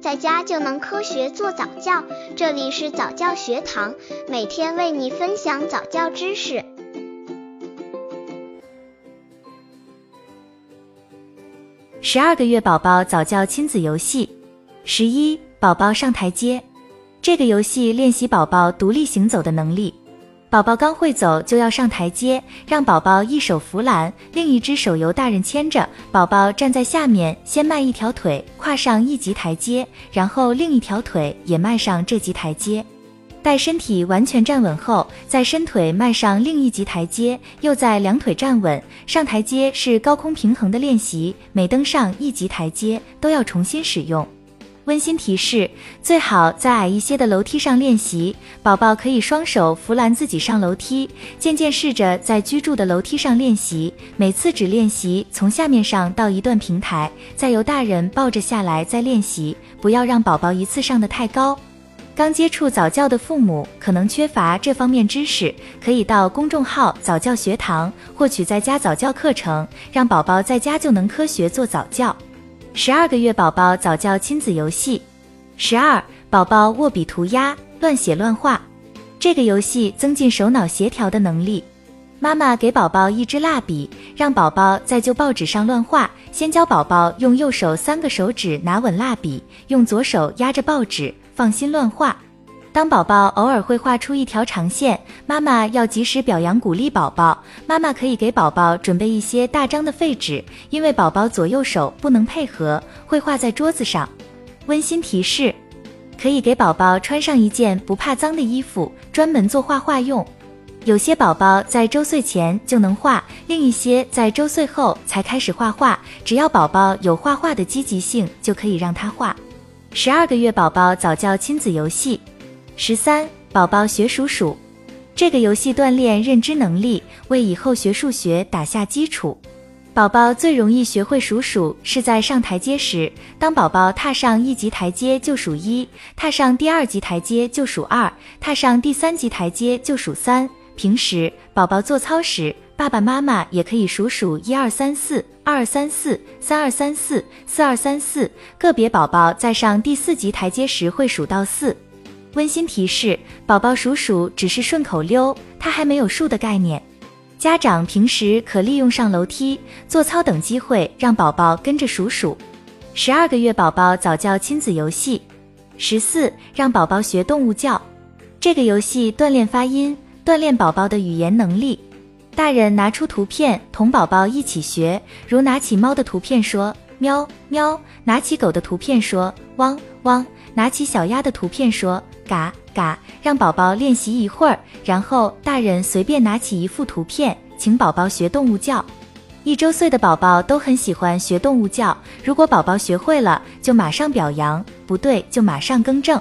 在家就能科学做早教。这里是早教学堂，每天为你分享早教知识。十二个月宝宝早教亲子游戏，十一宝宝上台阶。这个游戏练习宝宝独立行走的能力。宝宝刚会走就要上台阶，让宝宝一手扶栏，另一只手由大人牵着。宝宝站在下面，先迈一条腿，跨上一级台阶，然后另一条腿也迈上这级台阶。待身体完全站稳后，再伸腿迈上另一级台阶，又在两腿站稳。上台阶是高空平衡的练习，每登上一级台阶都要重新使用。温馨提示：最好在矮一些的楼梯上练习。宝宝可以双手扶栏自己上楼梯，渐渐试着在居住的楼梯上练习。每次只练习从下面上到一段平台，再由大人抱着下来再练习。不要让宝宝一次上的太高。刚接触早教的父母可能缺乏这方面知识，可以到公众号早教学堂获取在家早教课程，让宝宝在家就能科学做早教。十二个月宝宝早教亲子游戏，十二宝宝握笔涂鸦乱写乱画，这个游戏增进手脑协调的能力。妈妈给宝宝一支蜡笔，让宝宝在旧报纸上乱画。先教宝宝用右手三个手指拿稳蜡笔，用左手压着报纸，放心乱画。当宝宝偶尔会画出一条长线，妈妈要及时表扬鼓励宝宝。妈妈可以给宝宝准备一些大张的废纸，因为宝宝左右手不能配合，会画在桌子上。温馨提示：可以给宝宝穿上一件不怕脏的衣服，专门做画画用。有些宝宝在周岁前就能画，另一些在周岁后才开始画画。只要宝宝有画画的积极性，就可以让他画。十二个月宝宝早教亲子游戏。十三，宝宝学数数，这个游戏锻炼认知能力，为以后学数学打下基础。宝宝最容易学会数数是在上台阶时，当宝宝踏上一级台阶就数一，踏上第二级台阶就数二，踏上第三级台阶就数三。平时宝宝做操时，爸爸妈妈也可以数数一二三四，二二三四，三二三四，四二三四。个别宝宝在上第四级台阶时会数到四。温馨提示：宝宝数数只是顺口溜，他还没有数的概念。家长平时可利用上楼梯、做操等机会，让宝宝跟着数数。十二个月宝宝早教亲子游戏，十四让宝宝学动物叫。这个游戏锻炼发音，锻炼宝宝的语言能力。大人拿出图片同宝宝一起学，如拿起猫的图片说喵喵，拿起狗的图片说汪汪，拿起小鸭的图片说。嘎嘎，让宝宝练习一会儿，然后大人随便拿起一幅图片，请宝宝学动物叫。一周岁的宝宝都很喜欢学动物叫，如果宝宝学会了，就马上表扬；不对，就马上更正。